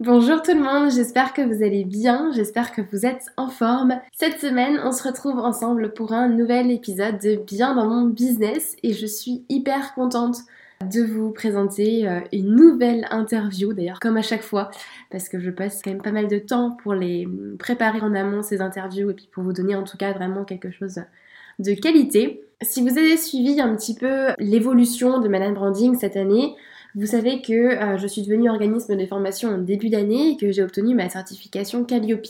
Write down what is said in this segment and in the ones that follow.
Bonjour tout le monde, j'espère que vous allez bien, j'espère que vous êtes en forme. Cette semaine, on se retrouve ensemble pour un nouvel épisode de Bien dans mon business et je suis hyper contente de vous présenter euh, une nouvelle interview, d'ailleurs comme à chaque fois, parce que je passe quand même pas mal de temps pour les préparer en amont ces interviews et puis pour vous donner en tout cas vraiment quelque chose de qualité. Si vous avez suivi un petit peu l'évolution de Madame Branding cette année, vous savez que euh, je suis devenue organisme de formation en début d'année et que j'ai obtenu ma certification Calliope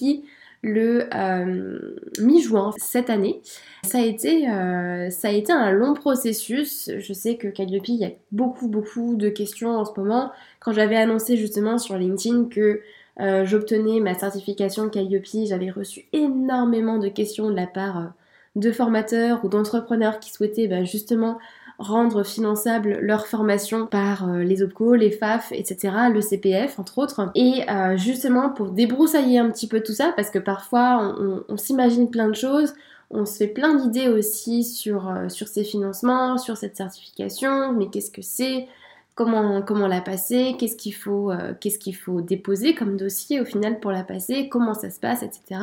le euh, mi-juin cette année. Ça a, été, euh, ça a été un long processus. Je sais que Calliope, il y a beaucoup, beaucoup de questions en ce moment. Quand j'avais annoncé justement sur LinkedIn que j'obtenais ma certification Calliope, j'avais reçu énormément de questions de la part de formateurs ou d'entrepreneurs qui souhaitaient bah, justement rendre finançable leur formation par euh, les OPCO, les FAF, etc., le CPF entre autres. Et euh, justement pour débroussailler un petit peu tout ça, parce que parfois on, s'imagine plein de choses, on se fait plein d'idées aussi sur, euh, sur ces financements, sur cette certification, mais qu'est-ce que c'est Comment, la passer, qu'est-ce qu'il faut, qu'est-ce faut déposer comme dossier au final pour la passer, comment ça se passe, etc.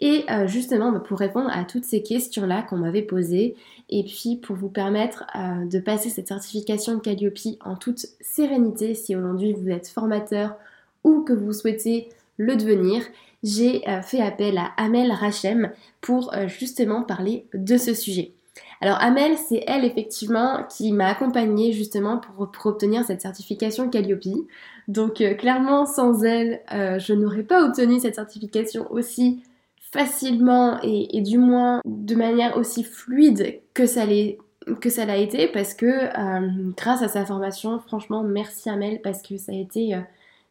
Et justement, bah, pour répondre à toutes ces questions-là qu'on m'avait posées, et puis pour vous permettre euh, de passer cette certification Calliope en toute sérénité, si aujourd'hui vous êtes formateur ou que vous souhaitez le devenir, j'ai euh, fait appel à Amel Rachem pour justement parler de ce sujet. Alors Amel, c'est elle effectivement qui m'a accompagnée justement pour, obtenir cette certification Calliope. Donc clairement, sans elle, je n'aurais pas obtenu cette certification aussi facilement et, du moins de manière aussi fluide que ça que ça l'a été parce que euh, grâce à sa formation, franchement, merci Amel parce que ça a été, euh,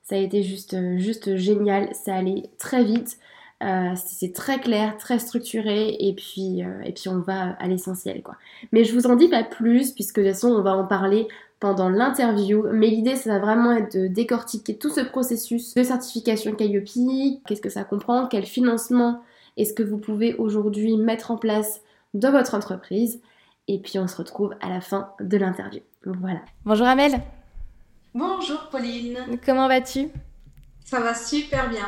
ça a été juste, juste génial. Ça allait très vite, euh, c'est très clair, très structuré et puis, et puis on va à l'essentiel quoi. Mais je vous en dis pas plus puisque de toute façon on va en parler pendant l'interview. Mais l'idée, ça va vraiment être de décortiquer tout ce processus de certification Calliope, qu'est-ce que ça comprend, quel financement et ce que vous pouvez aujourd'hui mettre en place dans votre entreprise. Et puis on se retrouve à la fin de l'interview. Voilà. Bonjour Amel. Bonjour Pauline. Comment vas-tu? Ça va super bien.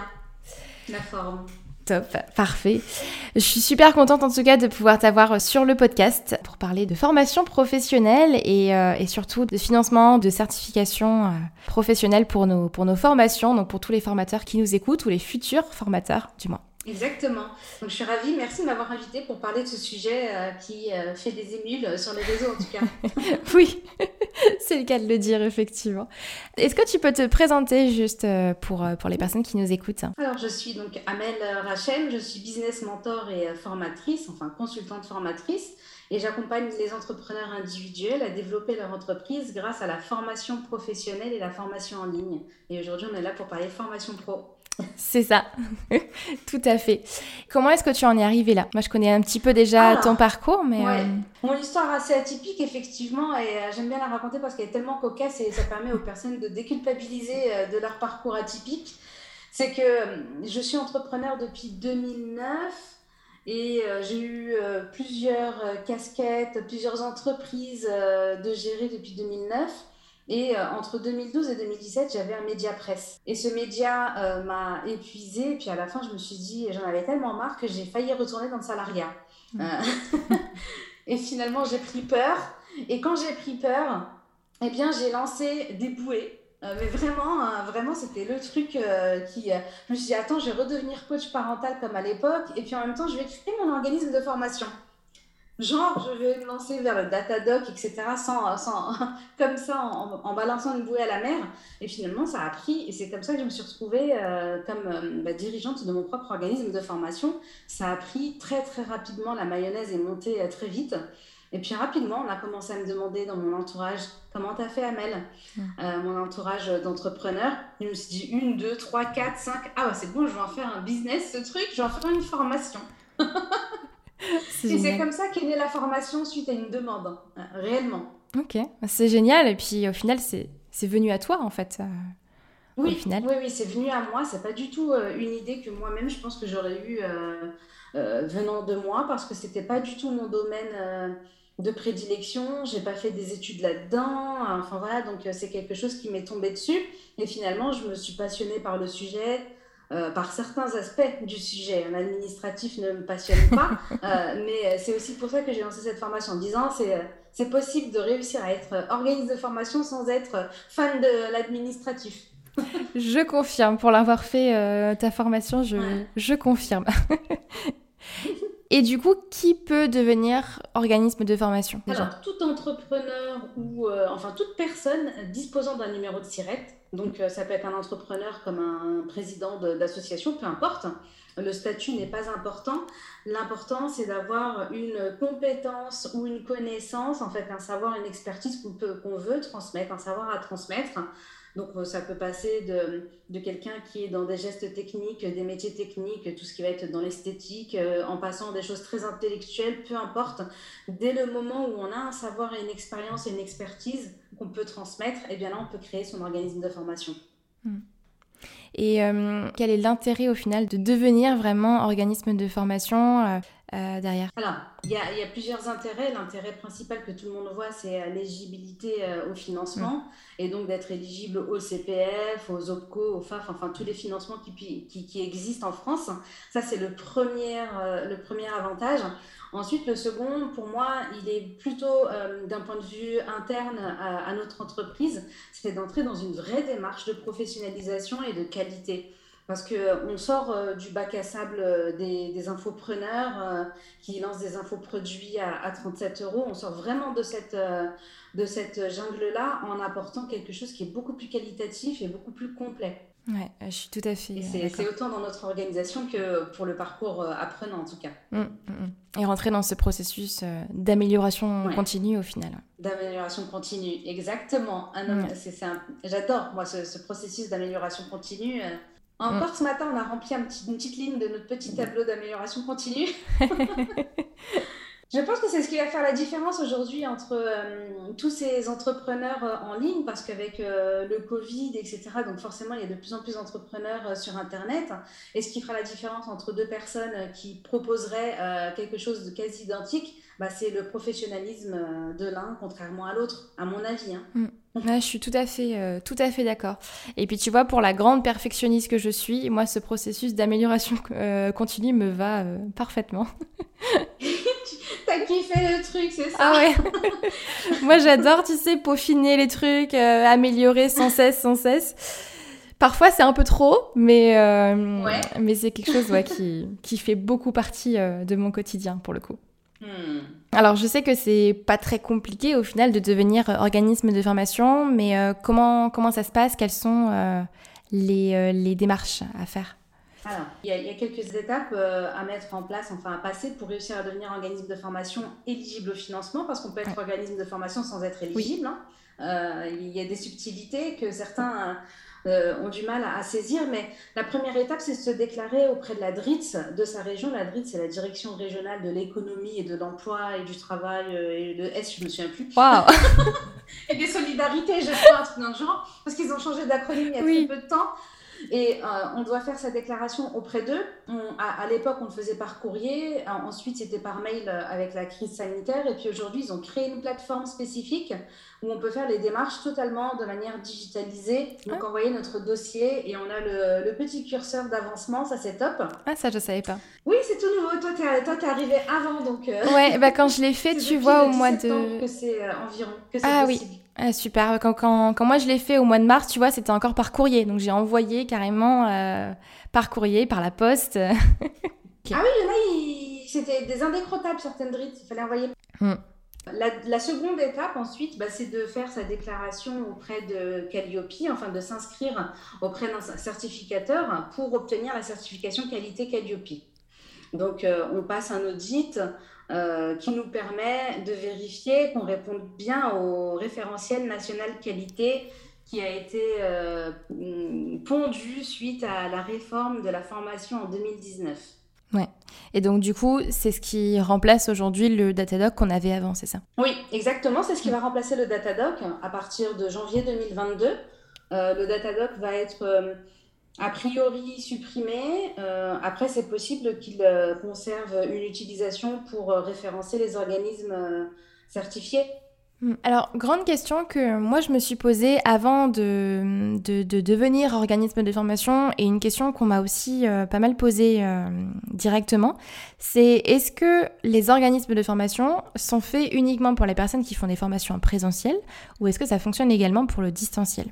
La forme. Top, parfait. Je suis super contente en tout cas de pouvoir t'avoir sur le podcast pour parler de formation professionnelle et, euh, surtout de financement, de certification euh, professionnelle pour nos, pour nos formations, donc pour tous les formateurs qui nous écoutent ou les futurs formateurs du moins. Exactement. Donc je suis ravie. Merci de m'avoir invité pour parler de ce sujet euh, qui euh, fait des émules sur les réseaux en tout cas. oui, c'est le cas de le dire effectivement. Est-ce que tu peux te présenter juste euh, pour, pour les personnes qui nous écoutent? Alors je suis donc Amel Rachem, je suis business mentor et formatrice, enfin consultante formatrice. Et j'accompagne les entrepreneurs individuels à développer leur entreprise grâce à la formation professionnelle et la formation en ligne. Et aujourd'hui, on est là pour parler formation pro. C'est ça, tout à fait. Comment est-ce que tu en es arrivé là? Moi, je connais un petit peu déjà ton parcours, mais... Euh, Mon histoire assez atypique, effectivement, et euh, j'aime bien la raconter parce qu'elle est tellement cocasse et ça permet aux personnes de déculpabiliser euh, de leur parcours atypique. C'est que je suis entrepreneur depuis 2009 et j'ai eu plusieurs casquettes, plusieurs entreprises de gérer depuis 2009. Et euh, entre 2012 et 2017, j'avais un média presse. Et ce média euh, m'a épuisée. Et puis à la fin, je me suis dit, j'en avais tellement marre que j'ai failli retourner dans le salariat. Mmh. Euh, et finalement, j'ai pris peur. Et quand j'ai pris peur, eh bien, j'ai lancé des bouées. mais vraiment, vraiment, c'était le truc qui. je me suis dit, attends, je vais redevenir coach parental comme à l'époque. Et puis en même temps, je vais créer mon organisme de formation genre je vais me lancer vers le Datadoc, etc., sans, sans, comme ça, en, balançant une bouée à la mer. Et finalement, ça a pris, et c'est comme ça que je me suis retrouvée euh, comme euh, bah, dirigeante de mon propre organisme de formation. Ça a pris très très rapidement, la mayonnaise est montée euh, très vite. Et puis rapidement, on a commencé à me demander dans mon entourage comment t'as fait Amel? Mon entourage d'entrepreneurs. Je me suis dit une, deux, trois, quatre, cinq. Ah ouais, c'est bon, je vais en faire un business ce truc, je vais en faire une formation. Et c'est comme ça qu'est née la formation suite à une demande, hein, réellement. Ok, c'est génial. Et puis au final, c'est venu à toi en fait. oui, au final. oui, oui, c'est venu à moi. C'est pas du tout une idée que moi-même, je pense que j'aurais eu venant de moi parce que c'était pas du tout mon domaine de prédilection, j'ai pas fait des études là-dedans, enfin voilà, donc euh, c'est quelque chose qui m'est tombé dessus. Et finalement, je me suis passionnée par le sujet, euh, par certains aspects du sujet. L'administratif ne me passionne pas, euh, mais c'est aussi pour ça que j'ai lancé cette formation en disant c'est c'est possible de réussir à être organisme de formation sans être fan de l'administratif. je confirme, pour l'avoir fait ta formation, je, je confirme. Et du coup, qui peut devenir organisme de formation Alors, tout entrepreneur ou euh, enfin toute personne disposant d'un numéro de SIRET, donc euh, ça peut être un entrepreneur comme un président d'association, peu importe. Le statut n'est pas important. L'important, c'est d'avoir une compétence ou une connaissance, en fait, un savoir, une expertise qu'on veut transmettre, un savoir à transmettre donc euh, ça peut passer de, quelqu'un qui est dans des gestes techniques, des métiers techniques, tout ce qui va être dans l'esthétique, euh, en passant des choses très intellectuelles, peu importe. Dès le moment où on a un savoir et une expérience et une expertise qu'on peut transmettre, et eh bien là on peut créer son organisme de formation. Hmm. Et euh, quel est l'intérêt au final de devenir vraiment organisme de formation euh, derrière Alors, il y, a, plusieurs intérêts. L'intérêt principal que tout le monde voit, c'est l'éligibilité euh, au financement mm. et donc d'être éligible au CPF, aux OPCO, aux FAF, enfin tous les financements qui, qui, existent en France. Ça, c'est le, premier, euh, le premier avantage. Ensuite, le second, pour moi, il est plutôt d'un point de vue interne à, notre entreprise, c'est d'entrer dans une vraie démarche de professionnalisation et de qualité. Parce qu'on sort euh, du bac à sable euh, des, des infopreneurs euh, qui lancent des infoproduits à, à 37 euros. On sort vraiment de cette, de cette jungle-là en apportant quelque chose qui est beaucoup plus qualitatif et beaucoup plus complet. Ouais, je suis tout à fait. C'est autant dans notre organisation que pour le parcours apprenant en tout cas. Mmh, mmh, mmh. Et rentrer dans ce processus d'amélioration continue au final. D'amélioration continue, exactement. J'adore moi ce, ce processus d'amélioration continue. Encore mm. ce matin, on a rempli un petit, une petite ligne de notre petit tableau d'amélioration continue. Je pense que c'est ce qui va faire la différence aujourd'hui entre euh, tous ces entrepreneurs euh, en ligne, parce qu'avec euh, le Covid, etc., donc forcément, il y a de plus en plus d'entrepreneurs sur Internet. Et ce qui fera la différence entre deux personnes qui proposeraient quelque chose de quasi identique, bah, c'est le professionnalisme de l'un contrairement à l'autre, à mon avis. Hein. Mm je suis tout à fait, euh, tout à fait d'accord. Et puis tu vois, pour la grande perfectionniste que je suis, moi, ce processus d'amélioration euh, continue me va euh, parfaitement. T'as kiffé le truc, c'est ça? Ah ouais. moi, j'adore, tu sais, peaufiner les trucs, améliorer sans cesse, sans cesse. Parfois, c'est un peu trop, mais, mais c'est quelque chose qui, qui fait beaucoup partie de mon quotidien, pour le coup. Hmm. Alors, je sais que c'est pas très compliqué au final de devenir organisme de formation, mais euh, comment, comment ça se passe? Quelles sont euh, les, euh, les, démarches à faire? Alors, il y, a, il y, a quelques étapes à mettre en place, enfin à passer pour réussir à devenir organisme de formation éligible au financement, parce qu'on peut être organisme de formation sans être éligible. Hein. il y a des subtilités que certains euh, ont du mal à, saisir. Mais la première étape, c'est de se déclarer auprès de la DRITS de sa région. La DRITS, c'est la Direction régionale de l'économie et de l'emploi et du travail euh, et de S, je me souviens plus. et des solidarités, je crois, un truc dans le genre, parce qu'ils ont changé d'acronyme il y a très peu de temps. Et euh, on doit faire sa déclaration auprès d'eux. À, l'époque, on le faisait par courrier. Ensuite, c'était par mail avec la crise sanitaire. Et puis aujourd'hui, ils ont créé une plateforme spécifique où on peut faire les démarches totalement de manière digitalisée. Donc, ah. envoyer notre dossier et on a le, petit curseur d'avancement. Ça, c'est top. Ah, ça, je savais pas. Oui, c'est tout nouveau. Toi, tu es arrivé avant. Donc, euh, Ouais, bah, quand je l'ai fait, tu vois, au mois de. que c'est euh, environ. Que ah oui. Ah, super. Quand, quand, quand, moi je l'ai fait au mois de mars, tu vois, c'était encore par courrier. Donc j'ai envoyé carrément euh, par courrier, par la poste. Ah oui, il y en a, c'était des indécrottables certaines drittes. Il fallait envoyer. Hmm. La, seconde étape ensuite, bah, c'est de faire sa déclaration auprès de Calliope, enfin de s'inscrire auprès d'un certificateur pour obtenir la certification qualité Calliope. Donc euh, on passe un audit euh, qui nous permet de vérifier qu'on réponde bien au référentiel national qualité qui a été euh, pondu suite à la réforme de la formation en 2019. Ouais. Et donc, du coup, c'est ce qui remplace aujourd'hui le Datadoc qu'on avait avant, c'est ça? Oui, exactement. C'est ce qui va remplacer le Datadoc à partir de janvier 2022. Euh, le Datadoc va être euh, a priori supprimé. Euh, après, c'est possible qu'il conserve une utilisation pour référencer les organismes certifiés. Hmm. Alors, grande question que moi je me suis posée avant de, de, devenir organisme de formation et une question qu'on m'a aussi euh, pas mal posée euh, directement, c'est est-ce que les organismes de formation sont faits uniquement pour les personnes qui font des formations en présentiel ou est-ce que ça fonctionne également pour le distanciel?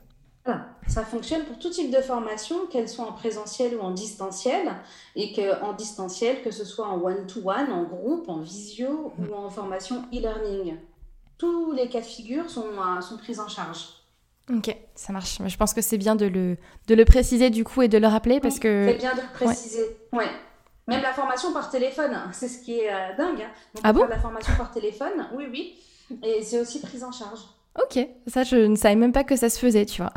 Ça fonctionne pour tout type de formation, qu'elles soient en présentiel ou en distanciel, et qu'en distanciel, que ce soit en one-to-one, en groupe, en visio ou en formation e-learning tous les cas de figure sont, euh, sont pris en charge. Ok, ça marche. Je pense que c'est bien de le, de le préciser du coup et de le rappeler parce que... C'est bien de le préciser, ouais. Même la formation par téléphone, c'est ce qui est euh, dingue. Hein. ah bon? La formation par téléphone, oui, oui. Et c'est aussi pris en charge. Ok, ça je ne savais même pas que ça se faisait, tu vois.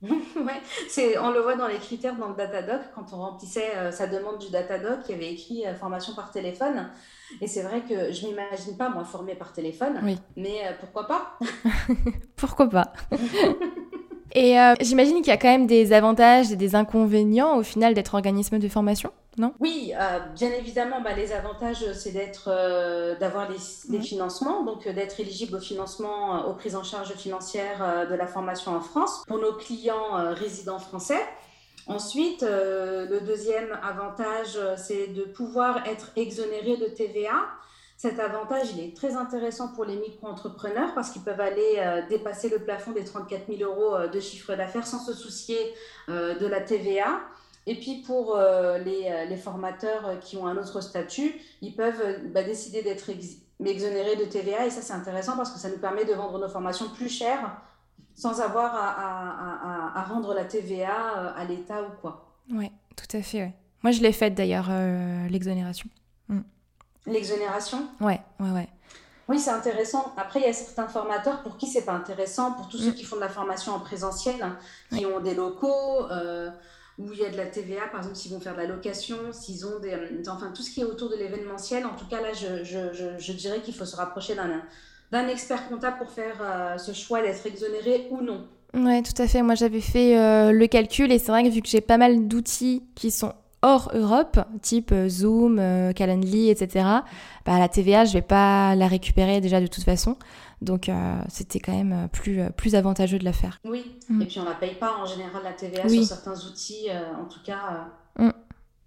ouais, c'est, on le voit dans les critères dans le Datadoc, quand on remplissait euh, sa demande du Datadoc, il y avait écrit formation par téléphone. Et c'est vrai que je m'imagine pas, moi, formée par téléphone. Oui. Mais euh, pourquoi pas? Pourquoi pas? Et euh, j'imagine qu'il y a quand même des avantages et des inconvénients au final d'être organisme de formation, non? Oui, euh, bien évidemment, bah, les avantages, c'est d'être, d'avoir les, financements, donc d'être éligible au financement, aux prises en charge financières de la formation en France pour nos clients résidents français. Ensuite, euh, le deuxième avantage, euh, c'est de pouvoir être exonéré de TVA. Cet avantage, il est très intéressant pour les micro-entrepreneurs parce qu'ils peuvent aller euh, dépasser le plafond des 34 000 euros de chiffre d'affaires sans se soucier de la TVA. Et puis pour les, formateurs qui ont un autre statut, ils peuvent bah, décider d'être exonérés de TVA. Et ça, c'est intéressant parce que ça nous permet de vendre nos formations plus chères sans avoir à, rendre la TVA euh, à l'État ou quoi. Oui, tout à fait. Moi, je l'ai faite d'ailleurs, euh, l'exonération. L'exonération Ouais, ouais, ouais. Oui, c'est intéressant. Après, il y a certains formateurs pour qui c'est pas intéressant, pour tous ceux mm. qui font de la formation en présentiel, hein, qui ont des locaux euh, où il y a de la TVA, par exemple, s'ils vont faire de la location, s'ils ont des. Enfin, tout ce qui est autour de l'événementiel. En tout cas, là, je, je, je, je dirais qu'il faut se rapprocher d'un expert comptable pour faire euh, ce choix d'être exonéré ou non. Ouais, tout à fait. Moi, j'avais fait euh, le calcul et c'est vrai que vu que j'ai pas mal d'outils qui sont hors Europe, type euh, Zoom, Calendly, etc., bah, la TVA, je vais pas la récupérer déjà de toute façon. Donc, c'était quand même plus, plus avantageux de la faire. Oui, mm. et puis on la paye pas en général la TVA sur certains outils, en tout cas. Mm.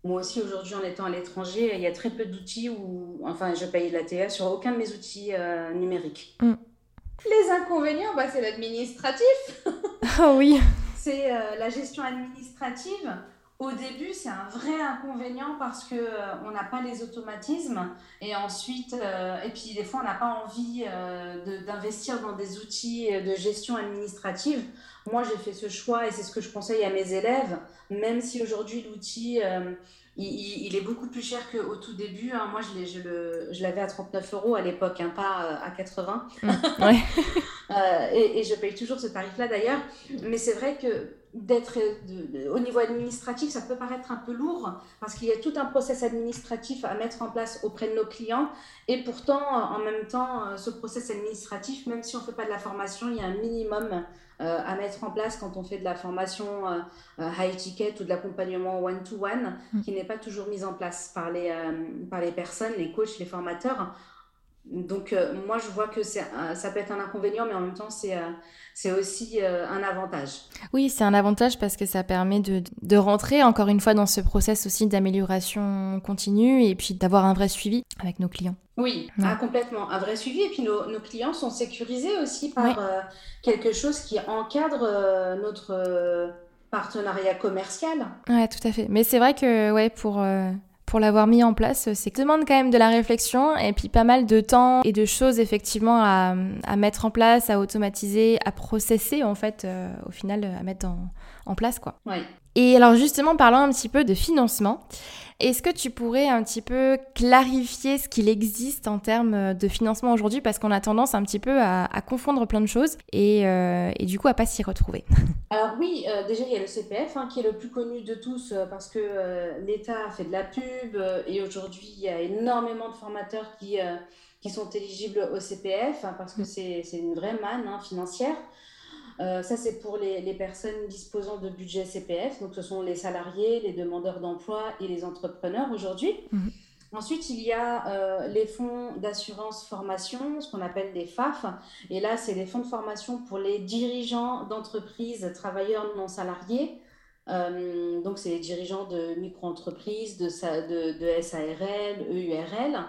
Moi aussi, aujourd'hui, en étant à l'étranger, il y a très peu d'outils où, enfin, je paye de la TVA sur aucun de mes outils euh, numériques. Mm. Les inconvénients, bah, c'est l'administratif. Ah oui. C'est euh, la gestion administrative. Au début, c'est un vrai inconvénient parce que euh, on n'a pas les automatismes et ensuite, et puis des fois, on n'a pas envie d'investir dans des outils de gestion administrative. Moi, j'ai fait ce choix et c'est ce que je conseille à mes élèves, même si aujourd'hui l'outil, euh, il, est beaucoup plus cher qu'au tout début. Hein. Moi, je l'avais à 39 euros à l'époque, hein, pas euh, à 80. Mmh, euh, et, et, je paye toujours ce tarif-là d'ailleurs. Mais c'est vrai que d'être au niveau administratif, ça peut paraître un peu lourd parce qu'il y a tout un process administratif à mettre en place auprès de nos clients. Et pourtant, en même temps, ce process administratif, même si on ne fait pas de la formation, il y a un minimum euh, à mettre en place quand on fait de la formation euh, euh, high ticket ou de l'accompagnement one-to-one, mm. qui n'est pas toujours mise en place par les, par les personnes, les coachs, les formateurs. Donc moi je vois que ça peut être un inconvénient mais en même temps c'est c'est aussi un avantage. Oui c'est un avantage parce que ça permet de, de rentrer encore une fois dans ce process aussi d'amélioration continue et puis d'avoir un vrai suivi avec nos clients. Oui, ah, complètement. Un vrai suivi. Et puis nos, clients sont sécurisés aussi par euh, quelque chose qui encadre euh, notre euh, partenariat commercial. Ouais, tout à fait. Mais c'est vrai que ouais, pour, pour l'avoir mis en place, c'est demande quand même de la réflexion et puis pas mal de temps et de choses effectivement à, mettre en place, à automatiser, à processer en fait, au final, à mettre en, place quoi. Oui. Et alors justement, parlant un petit peu de financement, est-ce que tu pourrais un petit peu clarifier ce qu'il existe en termes de financement aujourd'hui? Parce qu'on a tendance un petit peu à, confondre plein de choses et, euh, et, du coup à pas s'y retrouver. Alors oui, euh, déjà il y a le CPF hein, qui est le plus connu de tous euh, parce que l'État fait de la pub et aujourd'hui il y a énormément de formateurs qui, qui sont éligibles au CPF hein, parce que c'est une vraie manne hein, financière. Euh, ça, c'est pour les, les, personnes disposant de budget CPF. Donc, ce sont les salariés, les demandeurs d'emploi et les entrepreneurs aujourd'hui. Mhm. Ensuite, il y a euh, les fonds d'assurance formation, ce qu'on appelle des FAF. Et là, c'est les fonds de formation pour les dirigeants d'entreprises, travailleurs non salariés. Euh, donc, c'est les dirigeants de micro-entreprises, de, de, de, SARL, EURL.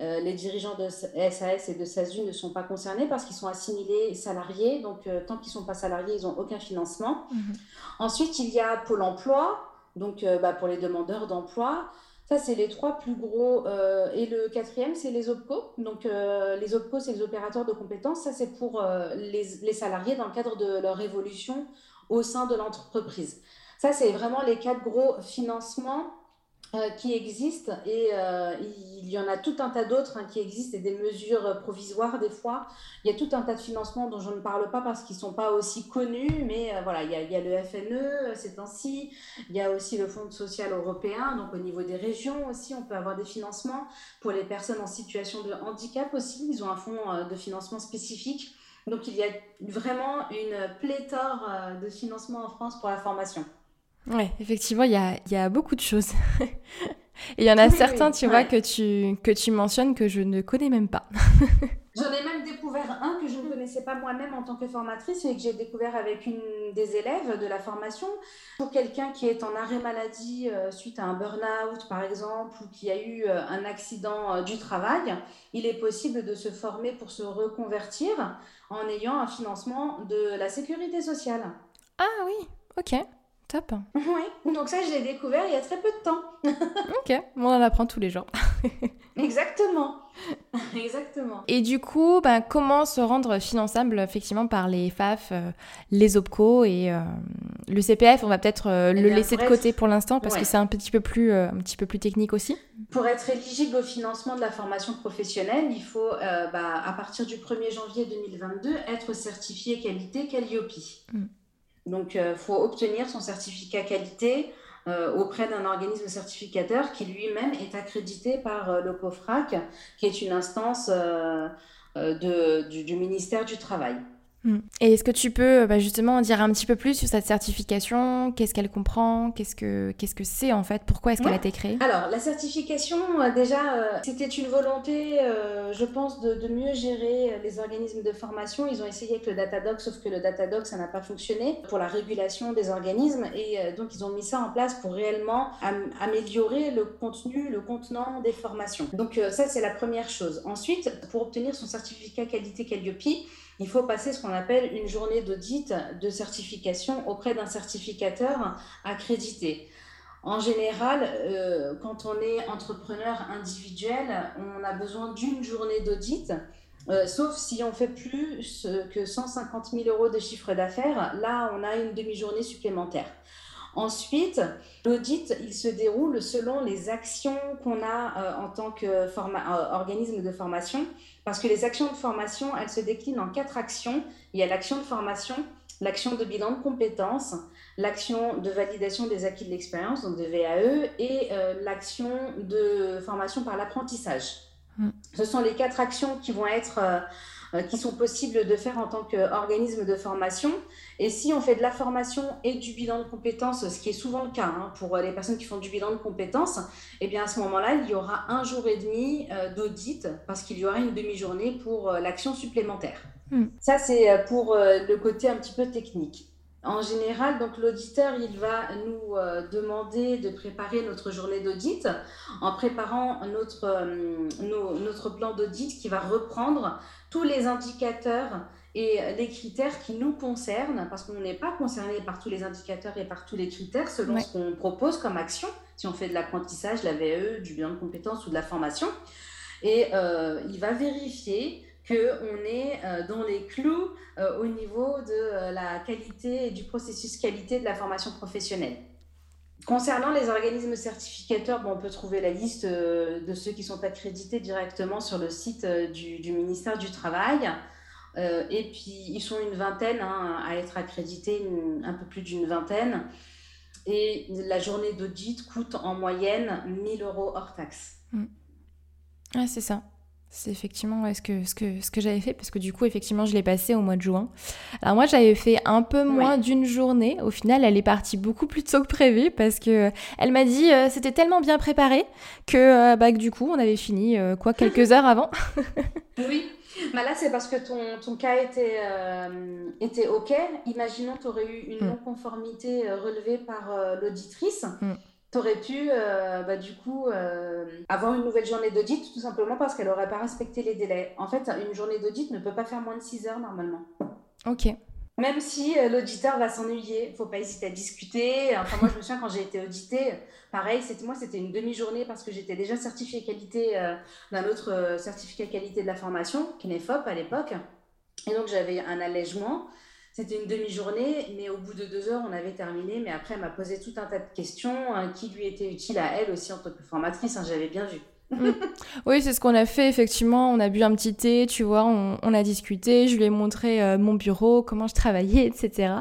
Euh, les dirigeants de SAS et de SASU ne sont pas concernés parce qu'ils sont assimilés salariés. Donc, euh, tant qu'ils ne sont pas salariés, ils n'ont aucun financement. Mhm. Ensuite, il y a Pôle emploi, donc euh, bah, pour les demandeurs d'emploi. Ça, c'est les trois plus gros. et le quatrième, c'est les OPCO. Donc, les OPCO, c'est les opérateurs de compétences. Ça, c'est pour les, les, salariés dans le cadre de leur évolution au sein de l'entreprise. Ça, c'est vraiment les quatre gros financements euh, qui existent et euh, il y en a tout un tas d'autres hein, qui existent et des mesures provisoires des fois. Il y a tout un tas de financements dont je ne parle pas parce qu'ils ne sont pas aussi connus, mais euh, voilà, il y, a, il y, a, le FNE ces temps-ci, il y a aussi le Fonds social européen, donc au niveau des régions aussi, on peut avoir des financements. Pour les personnes en situation de handicap aussi, ils ont un fonds de financement spécifique. Donc il y a vraiment une pléthore de financements en France pour la formation. Ouais, effectivement, il y a, y a, beaucoup de choses. Et il y en a certains, tu vois, que tu, que tu mentionnes que je ne connais même pas. J'en ai même découvert un que je ne connaissais pas moi-même en tant que formatrice et que j'ai découvert avec une des élèves de la formation. Pour quelqu'un qui est en arrêt maladie euh, suite à un burn-out, par exemple, ou qui a eu euh, un accident euh, du travail, il est possible de se former pour se reconvertir en ayant un financement de la sécurité sociale. Ah oui, ok. Top. Oui, donc ça, je l'ai découvert il y a très peu de temps. ok, on en apprend tous les jours. Exactement. Exactement. Et du coup, bah, comment se rendre finançable effectivement par les FAF, euh, les OPCO et euh, le CPF On va peut-être euh, le laisser de côté pour l'instant parce que c'est un petit peu plus un petit peu plus technique aussi. Pour être éligible au financement de la formation professionnelle, il faut bah, à partir du 1er janvier 2022 être certifié qualité Calliope. Mm. Donc, il euh, faut obtenir son certificat qualité euh, auprès d'un organisme certificateur qui lui-même est accrédité par euh, le COFRAC, qui est une instance du, ministère du Travail. Mm. Et est-ce que tu peux bah, justement dire un petit peu plus sur cette certification? Qu'est-ce qu'elle comprend? Qu'est-ce que qu'est-ce que c'est en fait? Pourquoi est-ce qu'elle a été créée? Alors la certification, euh, déjà, euh, c'était une volonté, euh, je pense, de, de, mieux gérer les organismes de formation. Ils ont essayé avec le Datadog, sauf que le Datadog, ça n'a pas fonctionné pour la régulation des organismes. Et donc ils ont mis ça en place pour réellement améliorer le contenu, le contenant des formations. Donc ça, c'est la première chose. Ensuite, pour obtenir son certificat qualité Calliope, il faut passer ce qu'on appelle une journée d'audit de certification auprès d'un certificateur accrédité. En général, euh, quand on est entrepreneur individuel, on a besoin d'une journée d'audit, euh, sauf si on fait plus que 150 000 euros de chiffre d'affaires. Là, on a une demi-journée supplémentaire. Ensuite, l'audit, il se déroule selon les actions qu'on a euh, en tant qu'organisme de formation. Parce que les actions de formation, elles se déclinent en quatre actions. Il y a l'action de formation, l'action de bilan de compétences, l'action de validation des acquis de l'expérience, donc de VAE, et euh, l'action de formation par l'apprentissage. Mm. Ce sont les quatre actions qui vont être euh, euh, qui sont possibles de faire en tant qu'organisme de formation. Et si on fait de la formation et du bilan de compétences, ce qui est souvent le cas hein, pour les personnes qui font du bilan de compétences, eh bien à ce moment-là, il y aura un jour et demi euh, d'audit parce qu'il y aura une demi-journée pour euh, l'action supplémentaire. Hmm. Ça, c'est pour le côté un petit peu technique. En général, donc l'auditeur, il va nous demander de préparer notre journée d'audit en préparant notre, notre plan d'audit qui va reprendre tous les indicateurs et les critères qui nous concernent, parce qu'on n'est pas concerné par tous les indicateurs et par tous les critères selon ce qu'on propose comme action, si on fait de l'apprentissage, la VE, du bilan de compétences ou de la formation. Et euh, il va vérifier qu'on est euh, dans les clous euh, au niveau de la qualité et du processus qualité de la formation professionnelle. Concernant les organismes certificateurs, bon, on peut trouver la liste de ceux qui sont accrédités directement sur le site du, ministère du Travail. et puis, ils sont une vingtaine hein, à être accrédités, un peu plus d'une vingtaine. Et la journée d'audit coûte en moyenne 1000 euros hors taxe. Mm. c'est ça. C'est effectivement ce que, ce que, ce que j'avais fait, parce que du coup, effectivement, je l'ai passé au mois de juin. Alors moi, j'avais fait un peu moins d'une journée. Au final, elle est partie beaucoup plus tôt que prévu, parce que elle m'a dit euh, c'était tellement bien préparé que, euh, bah, que, du coup, on avait fini euh, quoi quelques heures avant. oui, bah là, c'est parce que ton, ton cas était, euh, était OK. Imaginons que tu aurais eu une mm. non-conformité euh, relevée par euh, l'auditrice. Mm. Tu aurais pu, bah, du coup, avoir une nouvelle journée d'audit, tout simplement parce qu'elle n'aurait pas respecté les délais. En fait, une journée d'audit ne peut pas faire moins de 6 heures normalement. OK. Même si euh, l'auditeur va s'ennuyer, faut pas hésiter à discuter. Enfin, moi, je me souviens quand j'ai été auditée, pareil, c'était moi, c'était une demi-journée parce que j'étais déjà certifiée qualité euh, d'un autre euh, certificat qualité de la formation, KNEFOP à l'époque. Et donc, j'avais un allègement. C'était une demi-journée, mais au bout de deux heures, on avait terminé. Mais après, elle m'a posé tout un tas de questions hein, qui lui étaient utiles à elle aussi en tant que formatrice. Hein, j'avais bien vu. Mm. Oui, c'est ce qu'on a fait, effectivement. On a bu un petit thé, tu vois, on, a discuté. Je lui ai montré euh, mon bureau, comment je travaillais, etc.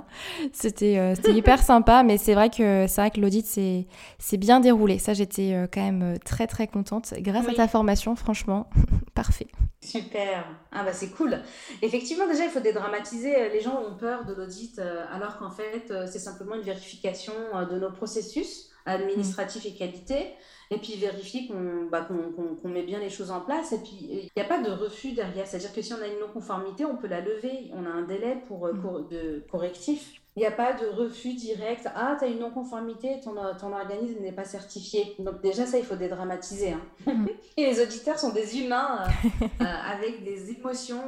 C'était euh, hyper sympa, mais c'est vrai que vrai que l'audit c'est bien déroulé. Ça, j'étais euh, quand même très très contente. Grâce à ta formation, franchement, parfait. Super. Ah bah c'est cool. Effectivement, déjà, il faut dédramatiser. Les gens ont peur de l'audit, alors qu'en fait, c'est simplement une vérification de nos processus administratifs et qualité et puis vérifier bah, qu'on met bien les choses en place. Et puis, il n'y a pas de refus derrière. C'est-à-dire que si on a une non-conformité, on peut la lever. On a un délai pour, euh, mm. de correctif. Il n'y a pas de refus direct. Ah, tu as une non-conformité, ton, ton organisme n'est pas certifié. Donc déjà, ça, il faut dédramatiser. Hein. Mm. Et les auditeurs sont des humains euh, euh, avec des émotions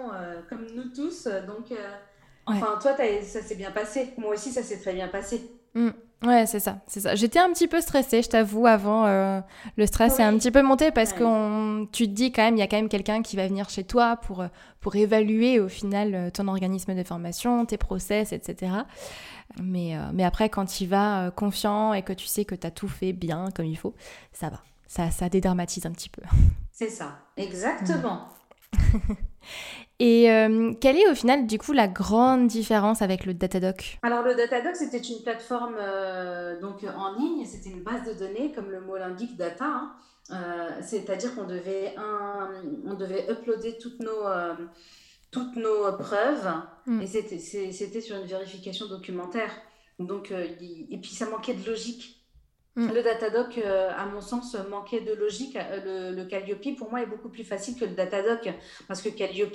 comme nous tous. Donc, enfin, toi, ça s'est bien passé. Moi aussi, ça s'est très bien passé. Mm. Ouais, c'est ça, c'est ça. J'étais un petit peu stressée, je t'avoue, avant. Euh, le stress est un petit peu monté parce que tu te dis quand même, il y a quand même quelqu'un qui va venir chez toi pour, euh, pour évaluer au final euh, ton organisme de formation, tes process, etc. Mais, mais après, quand il va confiant et que tu sais que tu as tout fait bien comme il faut, ça va. Ça, ça dédramatise un petit peu. C'est ça, exactement. Et euh, quelle est au final du coup la grande différence avec le Datadoc Alors le Datadoc c'était une plateforme euh, donc en ligne, c'était une base de données comme le mot l'indique data. Hein. Euh, c'est-à-dire qu'on devait, on devait uploader toutes nos, toutes nos preuves hmm. et c'était sur une vérification documentaire. Donc, et puis ça manquait de logique. Mm. Le Datadoc, euh, à mon sens, manquait de logique. Euh, le, Calliope, pour moi, est beaucoup plus facile que le Datadoc parce que Calliope,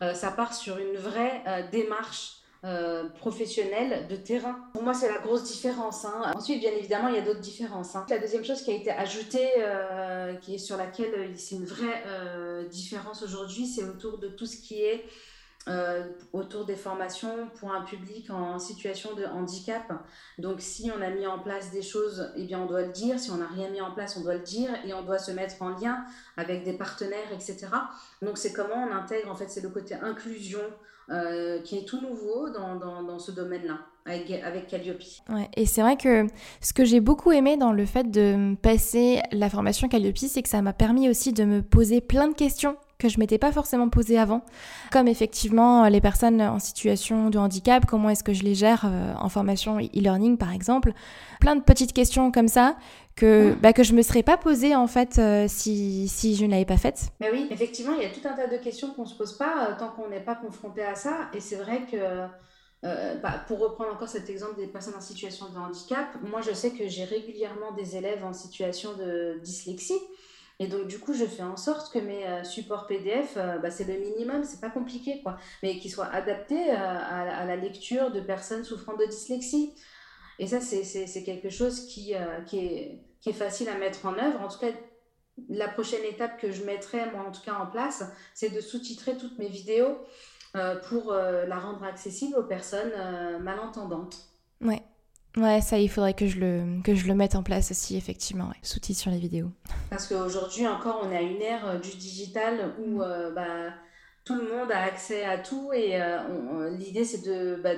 euh, ça part sur une vraie démarche professionnelle de terrain. Pour moi, c'est la grosse différence. Hein. Ensuite, bien évidemment, il y a d'autres différences. Hein. La deuxième chose qui a été ajoutée, qui est sur laquelle c'est une vraie différence aujourd'hui, c'est autour de tout ce qui est euh, autour des formations pour un public en situation de handicap. Donc si on a mis en place des choses, eh bien on doit le dire. Si on n'a rien mis en place, on doit le dire et on doit se mettre en lien avec des partenaires, etc. Donc c'est comment on intègre, en fait, c'est le côté inclusion euh, qui est tout nouveau dans, dans, ce domaine-là. Avec, avec Calliope. Ouais, et c'est vrai que ce que j'ai beaucoup aimé dans le fait de passer la formation Calliope, c'est que ça m'a permis aussi de me poser plein de questions que je m'étais pas forcément posé avant, comme effectivement les personnes en situation de handicap, comment est-ce que je les gère euh, en formation e-learning par exemple, plein de petites questions comme ça que bah, que je me serais pas posé en fait euh, si, si je ne l'avais pas faite. Mais oui, effectivement, il y a tout un tas de questions qu'on se pose pas euh, tant qu'on n'est pas confronté à ça, et c'est vrai que bah, pour reprendre encore cet exemple des personnes en situation de handicap, moi je sais que j'ai régulièrement des élèves en situation de dyslexie. Et donc, du coup, je fais en sorte que mes euh, supports PDF, euh, bah, c'est le minimum, c'est pas compliqué, quoi, mais qu'ils soient adaptés euh, à, la lecture de personnes souffrant de dyslexie. Et ça, c'est quelque chose qui, est, qui est facile à mettre en œuvre. En tout cas, la prochaine étape que je mettrai, moi en tout cas en place, c'est de sous-titrer toutes mes vidéos pour la rendre accessible aux personnes malentendantes. Ouais. Ouais, ça, il faudrait que je le, que je le mette en place aussi, effectivement, sous-titres sur les vidéos. Parce qu'aujourd'hui encore, on est à une ère euh, du digital où mm. euh, bah, tout le monde a accès à tout et euh, l'idée, c'est de, bah,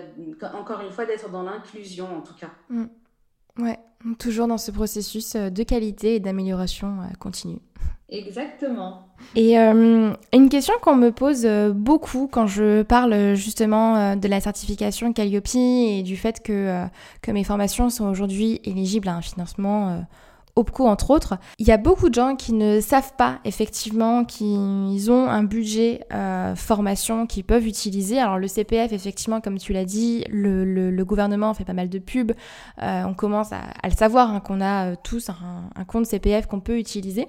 encore une fois, d'être dans l'inclusion, en tout cas. Mm. Toujours dans ce processus de qualité et d'amélioration continue. Exactement. Et euh, une question qu'on me pose euh, beaucoup quand je parle justement euh, de la certification Calliope et du fait que, que mes formations sont aujourd'hui éligibles à un financement OPCO entre autres, il y a beaucoup de gens qui ne savent pas effectivement qu'ils ont un budget formation qu'ils peuvent utiliser. Alors le CPF, effectivement, comme tu l'as dit, le, le, gouvernement fait pas mal de pubs. on commence à, le savoir hein, qu'on a tous un, un compte CPF qu'on peut utiliser.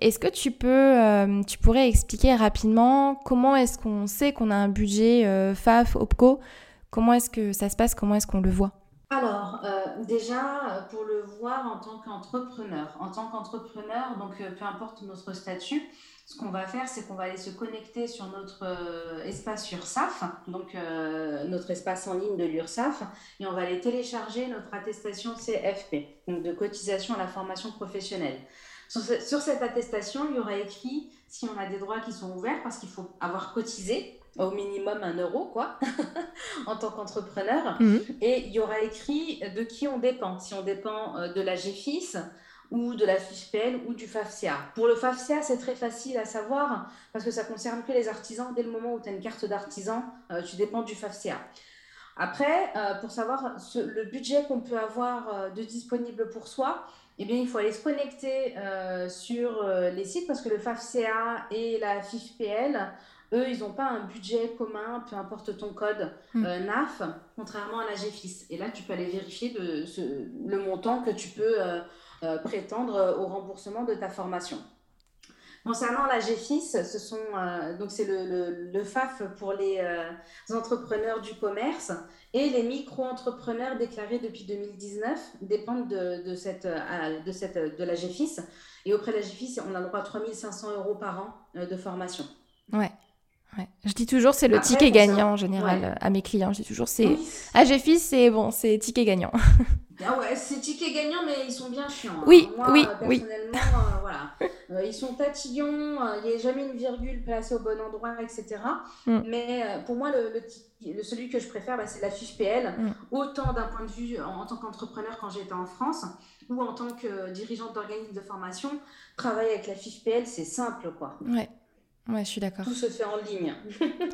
Est-ce que tu peux, euh, tu pourrais expliquer rapidement comment est-ce qu'on sait qu'on a un budget euh, FAF, OPCO? Comment est-ce que ça se passe? Comment est-ce qu'on le voit? Alors, euh, déjà, pour le voir en tant qu'entrepreneur, en tant qu'entrepreneur, donc peu importe notre statut, ce qu'on va faire, c'est qu'on va aller se connecter sur notre espace URSAF, donc notre espace en ligne de l'URSAF, et on va aller télécharger notre attestation CFP, donc de cotisation à la formation professionnelle. Sur, cette attestation, il y aura écrit si on a des droits qui sont ouverts parce qu'il faut avoir cotisé au minimum un euro, quoi, en tant qu'entrepreneur. Mhm. Et il y aura écrit de qui on dépend, si on dépend euh, de la GFIS ou de la FIFPL ou du FAFCA. Pour le FAFCA, c'est très facile à savoir parce que ça concerne que les artisans. Dès le moment où tu as une carte d'artisan, euh, tu dépends du FAFCA. Après, euh, pour savoir le budget qu'on peut avoir de disponible pour soi, eh bien, il faut aller se connecter euh, sur euh, les sites parce que le FAFCA et la FIFPL, eux, ils n'ont pas un budget commun, peu importe ton code hmm. euh, NAF, contrairement à la GFIS. Et là, tu peux aller vérifier de, le montant que tu peux prétendre au remboursement de ta formation. Concernant la GFIS, ce sont donc c'est le, le, FAF pour les entrepreneurs du commerce et les micro-entrepreneurs déclarés depuis 2019 dépendent de, cette, euh, de, cette, de la GFIS. Et auprès de la GFIS, on a le droit à 3500 euros par an euh, de formation. Ouais. Ouais. Je dis toujours, c'est le ticket gagnant en général à mes clients. Je dis toujours, c'est. À GFIS, c'est bon, c'est ticket gagnant. Ah ouais, c'est ticket gagnant, mais ils sont bien chiants. Hein. Oui, Moi, oui, personnellement, euh, voilà. Euh, ils sont tatillons, il n'y a jamais une virgule placée au bon endroit, etc. Mm. Mais euh, pour moi, le, le, celui que je préfère, bah, c'est la fiche PL. Mm. Autant d'un point de vue en, tant qu'entrepreneur quand j'étais en France, ou en tant que dirigeante d'organisme de formation, travailler avec la fiche PL, c'est simple, quoi. Ouais. Ouais, je suis d'accord. Tout se fait en ligne.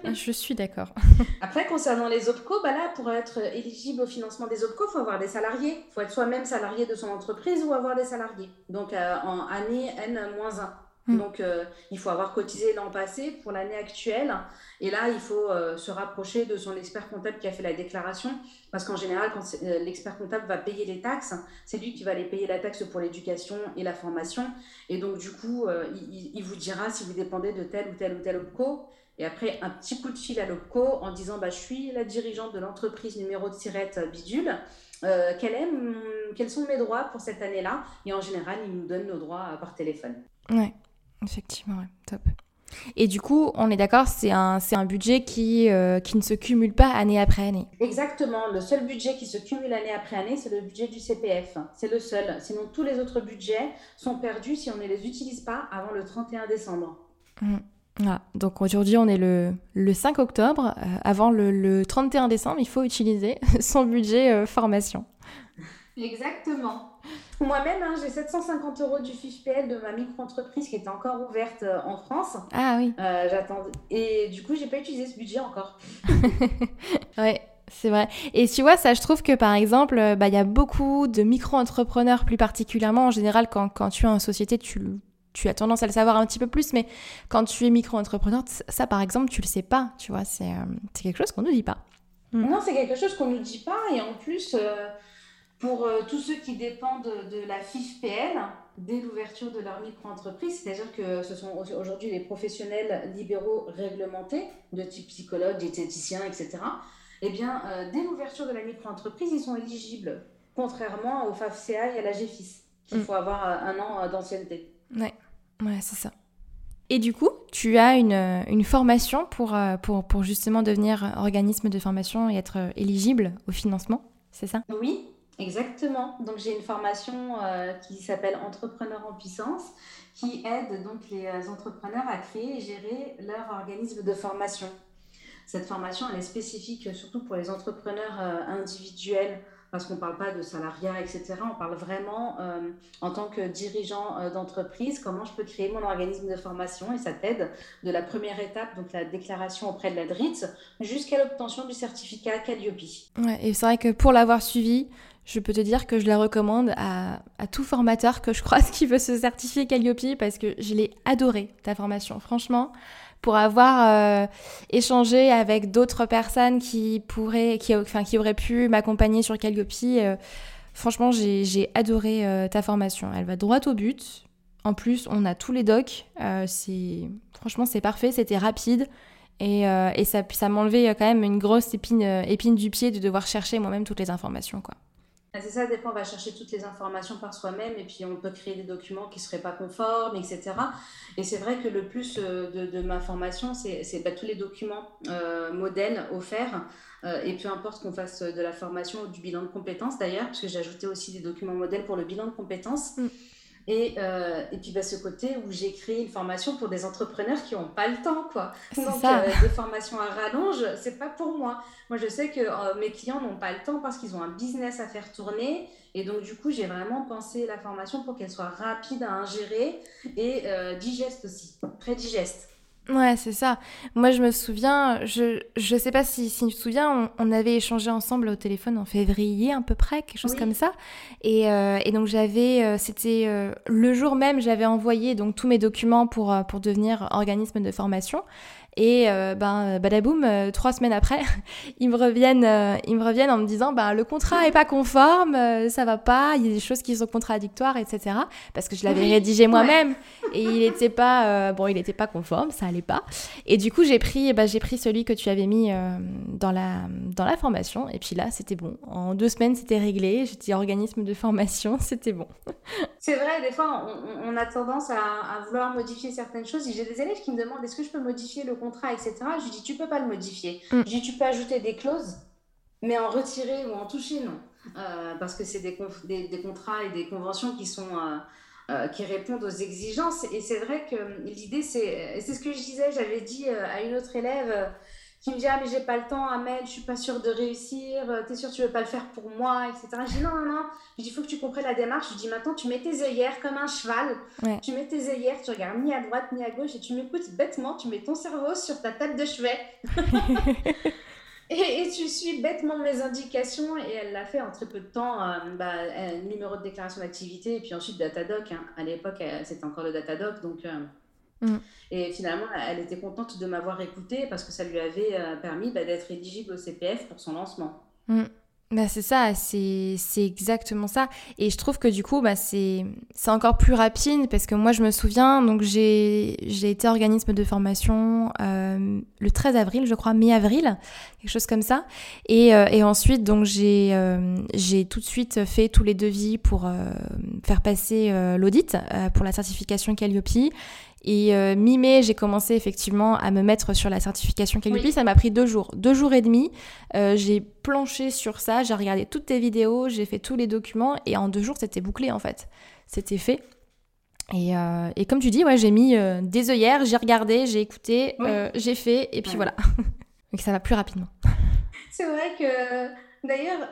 je suis d'accord. Après, concernant les OPCO, bah là, pour être éligible au financement des OPCO, il faut avoir des salariés. Il faut être soi-même salarié de son entreprise ou avoir des salariés. Donc, euh, en année N-1. Mm. Donc, euh, il faut avoir cotisé l'an passé pour l'année actuelle. Et là, il faut euh, se rapprocher de son expert comptable qui a fait la déclaration. Parce qu'en général, quand euh, l'expert comptable va payer les taxes, c'est lui qui va aller payer la taxe pour l'éducation et la formation. Et donc, du coup, il, vous dira si vous dépendez de tel ou tel ou tel OPCO. Et après, un petit coup de fil à l'OPCO en disant bah, Je suis la dirigeante de l'entreprise numéro de sirette bidule. quels sont mes droits pour cette année-là? Et en général, il nous donne nos droits par téléphone. Ouais. Effectivement, top. Et du coup, on est d'accord, c'est un, c'est un budget qui, euh, qui ne se cumule pas année après année. Exactement. Le seul budget qui se cumule année après année, c'est le budget du CPF. C'est le seul. Sinon, tous les autres budgets sont perdus si on ne les utilise pas avant le 31 décembre. Mmh. Ah, donc aujourd'hui, on est le, le 5 octobre. Euh, avant le, le, 31 décembre, il faut utiliser son budget euh, formation. Exactement. Moi-même, hein, j'ai 750 euros du PL de ma micro-entreprise qui était encore ouverte euh, en France. Ah oui. Euh, j'attends. Et du coup, j'ai pas utilisé ce budget encore. ouais. C'est vrai. Et tu vois, ça, je trouve que par exemple, euh, bah, il y a beaucoup de micro-entrepreneurs, plus particulièrement. En général, quand, quand tu es en société, tu, tu as tendance à le savoir un petit peu plus, mais quand tu es micro-entrepreneur, ça, par exemple, tu le sais pas. Tu vois, c'est quelque chose qu'on nous dit pas. Non, c'est quelque chose qu'on nous dit pas. Et en plus, pour euh, tous ceux qui dépendent de la FIFPL, dès l'ouverture de leur micro-entreprise, c'est-à-dire que ce sont aujourd'hui les professionnels libéraux réglementés, de type psychologue, diététicien, etc., eh bien, euh, dès l'ouverture de la micro-entreprise, ils sont éligibles, contrairement au FAFCA et à la GFIS, qu'il mm. faut avoir euh, un an d'ancienneté. Ouais, ouais c'est ça. Et du coup, tu as une, une formation pour, pour, pour justement devenir organisme de formation et être éligible au financement, c'est ça? Oui, Exactement. Donc j'ai une formation euh, qui s'appelle Entrepreneurs en puissance, qui aide donc les euh, entrepreneurs à créer et gérer leur organisme de formation. Cette formation elle est spécifique surtout pour les entrepreneurs euh, individuels parce qu'on ne parle pas de salariat, etc. On parle vraiment en tant que dirigeant d'entreprise, comment je peux créer mon organisme de formation et ça t'aide de la première étape, donc la déclaration auprès de la DRIT, jusqu'à l'obtention du certificat Calliope. Ouais, et c'est vrai que pour l'avoir suivi, je peux te dire que je la recommande à, tout formateur que je croise qui veut se certifier Calliope parce que je l'ai adoré, ta formation. Franchement, pour avoir euh, échangé avec d'autres personnes qui pourraient, qui, enfin, qui auraient pu m'accompagner sur Calliope, euh, franchement, j'ai adoré euh, ta formation. Elle va droit au but. En plus, on a tous les docs. c'est franchement, c'est parfait. C'était rapide. Et, ça, ça m'enlevait quand même une grosse épine, épine du pied de devoir chercher moi-même toutes les informations. Ah, c'est ça, des fois on va chercher toutes les informations par soi-même et puis on peut créer des documents qui ne seraient pas conformes, etc. Et c'est vrai que le plus euh, de, ma formation, c'est bah, tous les documents euh, modèles offerts. Euh, et peu importe qu'on fasse de la formation ou du bilan de compétences d'ailleurs, parce que j'ai ajouté aussi des documents modèles pour le bilan de compétences. Mm. Et, euh, et puis bah, ce côté où j'ai créé une formation pour des entrepreneurs qui n'ont pas le temps, quoi. Donc euh, des formations à rallonge, c'est pas pour moi. Moi, je sais que euh, mes clients n'ont pas le temps parce qu'ils ont un business à faire tourner. Et donc, du coup, j'ai vraiment pensé la formation pour qu'elle soit rapide à ingérer et digeste aussi, très digeste. Ouais, c'est ça. Moi, je me souviens, je, je sais pas si, si tu te souviens, on, avait échangé ensemble au téléphone en février à peu près, quelque chose comme ça. Et, euh, et donc, j'avais, euh, c'était euh, le jour même, j'avais envoyé donc tous mes documents pour, pour devenir organisme de formation. Et euh, ben, badaboum, euh, trois semaines après, ils me reviennent, euh, ils me reviennent en me disant, ben, le contrat est pas conforme, ça va pas, il y a des choses qui sont contradictoires, etc. Parce que je l'avais rédigé moi-même et il était pas, bon, il pas conforme, ça allait pas. Et du coup, j'ai pris, ben, j'ai pris celui que tu avais mis dans la, dans la formation. Et puis là, c'était bon. En deux semaines, c'était réglé. J'étais organisme de formation, c'était bon. C'est vrai, des fois, on, a tendance à, à, vouloir modifier certaines choses. J'ai des élèves qui me demandent, est-ce que je peux modifier le contrat, etc. Je lui dis, tu peux pas le modifier. Mm. Je dis, tu peux ajouter des clauses, mais en retirer ou en toucher, non. Euh, parce que c'est des, des, contrats et des conventions qui sont... Euh, euh, qui répondent aux exigences. Et c'est vrai que l'idée, c'est, c'est ce que je disais, j'avais dit à une autre élève qui me dit Ah, mais j'ai pas le temps, Ahmed, je suis pas sûre de réussir, t'es sûre tu veux pas le faire pour moi, etc. Je dis Non, non, non, je dis Il faut que tu comprennes la démarche. Je dis Maintenant, tu mets tes œillères comme un cheval, tu mets tes œillères, tu regardes ni à droite ni à gauche et tu m'écoutes bêtement, tu mets ton cerveau sur ta tête de chevet. et, tu suis bêtement mes indications et elle l'a fait en très peu de temps. Euh, bah, numéro de déclaration d'activité et puis ensuite Datadoc. Hein. À l'époque, c'était encore le Datadoc, donc. Mm. Et finalement, elle était contente de m'avoir écouté parce que ça lui avait euh, permis bah, d'être éligible au CPF pour son lancement. Mm. Bah c'est ça, c'est exactement ça. Et je trouve que du coup, bah c'est encore plus rapide parce que moi, je me souviens, donc j'ai été organisme de formation euh, le 13 avril, je crois, mi-avril, quelque chose comme ça. Et, euh, et ensuite, donc j'ai j'ai tout de suite fait tous les devis pour faire passer l'audit pour la certification Calliope. Et euh, mi-mai, j'ai commencé effectivement à me mettre sur la certification Calliope. Ça m'a pris deux jours, deux jours et demi. Euh, j'ai planché sur ça, j'ai regardé toutes tes vidéos, j'ai fait tous les documents et en deux jours, c'était bouclé en fait. C'était fait. Et, euh, et, comme tu dis, ouais, j'ai mis des œillères, j'ai regardé, j'ai écouté, j'ai fait et puis voilà. Donc ça va plus rapidement. C'est vrai que d'ailleurs,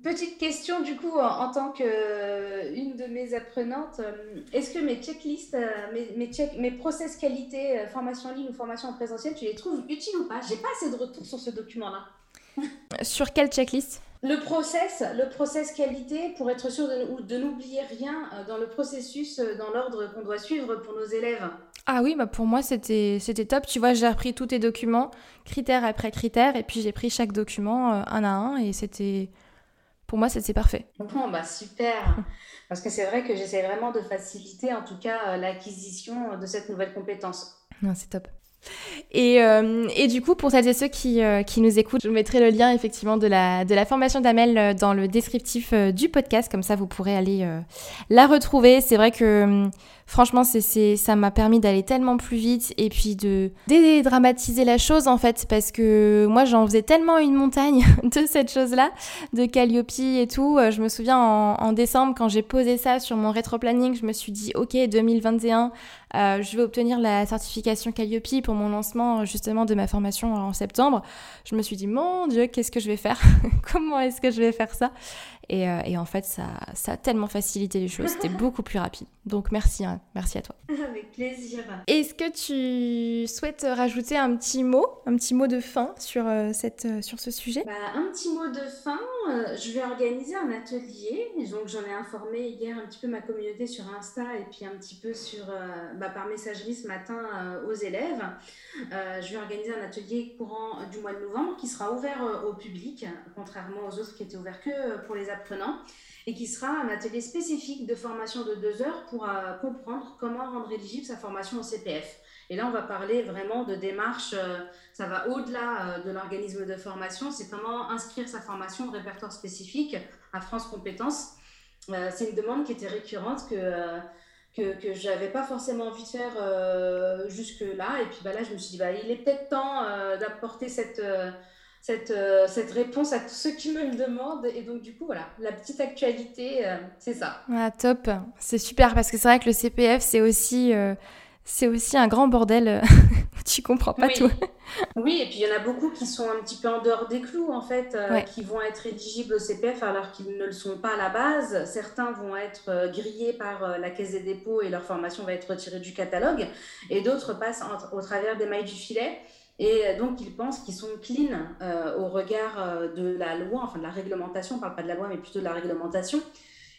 Petite question du coup en, tant qu'une euh, de mes apprenantes, euh, est-ce que mes checklists, euh, mes, mes, check, mes process qualité, formation en ligne ou formation en présentiel, tu les trouves utiles ou pas? J'ai pas assez de retours sur ce document-là. sur quelle checklist? Le process, le process qualité pour être sûr de, de n'oublier rien dans le processus, dans l'ordre qu'on doit suivre pour nos élèves. Ah oui, bah pour moi c'était c'était top. Tu vois, j'ai repris tous tes documents, critères après critères, et puis j'ai pris chaque document un à un, et c'était pour moi, c'est parfait. Bon, bah super. Parce que c'est vrai que j'essaie vraiment de faciliter, en tout cas, euh, l'acquisition de cette nouvelle compétence. Non, c'est top. Et, euh, et, du coup, pour celles et ceux qui, euh, qui, nous écoutent, je vous mettrai le lien effectivement de la, de la formation d'Amel dans le descriptif du podcast, comme ça vous pourrez aller la retrouver. C'est vrai que hum, franchement, ça m'a permis d'aller tellement plus vite et puis de dédramatiser la chose en fait, parce que moi j'en faisais tellement une montagne de cette chose-là, de Calliope et tout. Euh, je me souviens en, décembre quand j'ai posé ça sur mon rétro-planning, je me suis dit ok 2021, euh, je vais obtenir la certification Calliope pour mon lancement justement de ma formation en septembre. Je me suis dit mon Dieu, qu'est-ce que je vais faire? Comment est-ce que je vais faire ça? Et, et en fait, ça, ça a tellement facilité les choses. C'était beaucoup plus rapide. Donc merci, hein. merci à toi. Avec plaisir. Est-ce que tu souhaites rajouter un petit mot, un petit mot de fin sur, cette, sur ce sujet? Bah, Un petit mot de fin. je vais organiser un atelier. Donc j'en ai informé hier un petit peu ma communauté sur Insta et puis un petit peu sur, bah, par messagerie ce matin aux élèves. je vais organiser un atelier courant du mois de novembre qui sera ouvert au public, contrairement aux autres qui étaient ouverts que pour les apprenants et qui sera un atelier spécifique de formation de deux heures pour euh, comprendre comment rendre éligible sa formation au CPF. Et là, on va parler vraiment de démarches, euh, ça va au-delà euh, de l'organisme de formation, c'est comment inscrire sa formation au répertoire spécifique à France Compétences. c'est une demande qui était récurrente que, que, que je n'avais pas forcément envie de faire jusque-là. Et puis bah, là, je me suis dit, bah, il est peut-être temps d'apporter cette cette réponse à tous ceux qui me le demandent. Et donc, du coup, voilà, la petite actualité, euh, c'est ça. Ah, top. C'est super parce que c'est vrai que le CPF, c'est aussi, euh, c'est aussi un grand bordel. tu comprends pas tout. oui, et puis il y en a beaucoup qui sont un petit peu en dehors des clous, en fait, qui vont être éligibles au CPF alors qu'ils ne le sont pas à la base. Certains vont être grillés par la Caisse des dépôts et leur formation va être retirée du catalogue. Et d'autres passent au travers des mailles du filet. Et euh, donc, ils pensent qu'ils sont clean euh, au regard euh, de la loi, enfin de la réglementation, on ne parle pas de la loi, mais plutôt de la réglementation.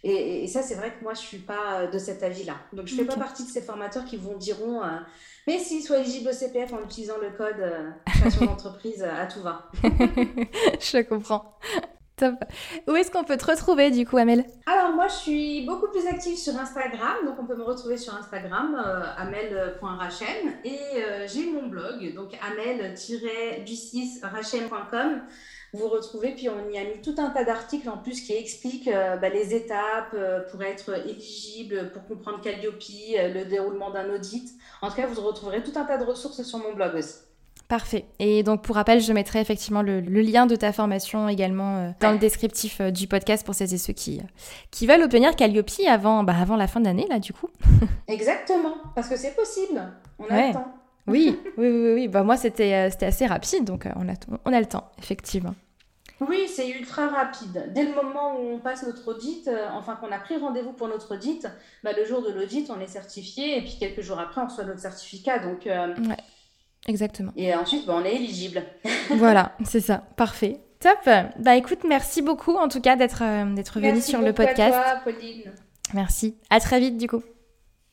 Et, ça, c'est vrai que moi, je ne suis pas de cet avis-là. Donc, je ne fais pas partie de ces formateurs qui vont diront mais s'ils soient éligibles au CPF en utilisant le code création d'entreprise, à tout va. je comprends. Top. Où est-ce qu'on peut te retrouver du coup, Amel? Alors moi, je suis beaucoup plus active sur Instagram, donc on peut me retrouver sur Instagram, euh, et euh, j'ai mon blog, donc amel-du6rachem.com. Vous retrouvez, puis on y a mis tout un tas d'articles en plus qui expliquent euh, bah, les étapes pour être éligible, pour comprendre Calliope, le déroulement d'un audit. En tout cas, vous retrouverez tout un tas de ressources sur mon blog aussi. Parfait. Et donc, pour rappel, je mettrai effectivement le, lien de ta formation également euh, dans le descriptif euh, du podcast pour celles et ceux qui, qui veulent obtenir Calliope avant, bah, avant la fin d'année, là, du coup. Exactement, parce que c'est possible. On a le temps. Oui, oui, oui, oui. Bah, moi, c'était euh, c'était assez rapide, donc on, a, on a le temps, effectivement. Oui, c'est ultra rapide. Dès le moment où on passe notre audit, enfin qu'on a pris rendez-vous pour notre audit, bah, le jour de l'audit, on est certifié et puis quelques jours après, on reçoit notre certificat. Donc, ouais. Exactement. Et ensuite, bah, on est éligible. voilà, c'est ça. Parfait. Top. Bah écoute, merci beaucoup en tout cas d'être euh, d'être venue sur le podcast. À toi, Pauline. Merci. À très vite du coup.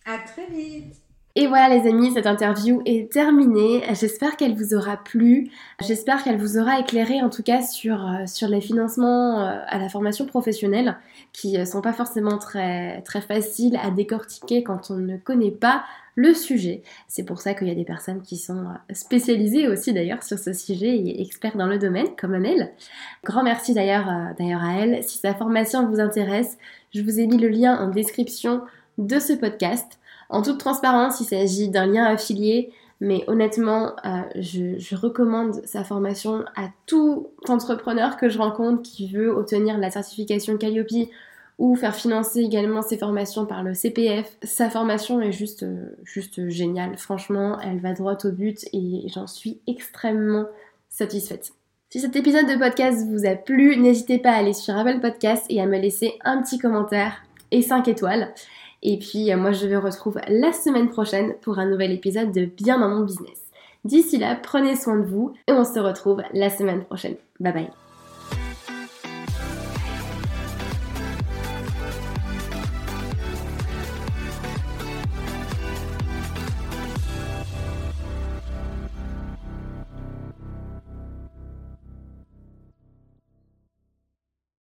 À très vite. Et voilà les amis, cette interview est terminée. J'espère qu'elle vous aura plu. J'espère qu'elle vous aura éclairé en tout cas sur, euh, les financements euh, à la formation professionnelle qui euh, sont pas forcément très, faciles à décortiquer quand on ne connaît pas le sujet. C'est pour ça qu'il y a des personnes qui sont spécialisées aussi d'ailleurs sur ce sujet et experts dans le domaine comme Amel. Grand merci d'ailleurs à elle. Si sa formation vous intéresse, je vous ai mis le lien en description de ce podcast. En toute transparence, il s'agit d'un lien affilié, mais honnêtement, euh, je, recommande sa formation à tout entrepreneur que je rencontre qui veut obtenir la certification Calliope ou faire financer également ses formations par le CPF. Sa formation est juste, juste géniale. Franchement, elle va droit au but et j'en suis extrêmement satisfaite. Si cet épisode de podcast vous a plu, n'hésitez pas à aller sur Apple Podcast et à me laisser un petit commentaire et 5 étoiles. Et puis, euh, moi, je vous retrouve la semaine prochaine pour un nouvel épisode de Bien dans mon business. D'ici là, prenez soin de vous et on se retrouve la semaine prochaine. Bye bye.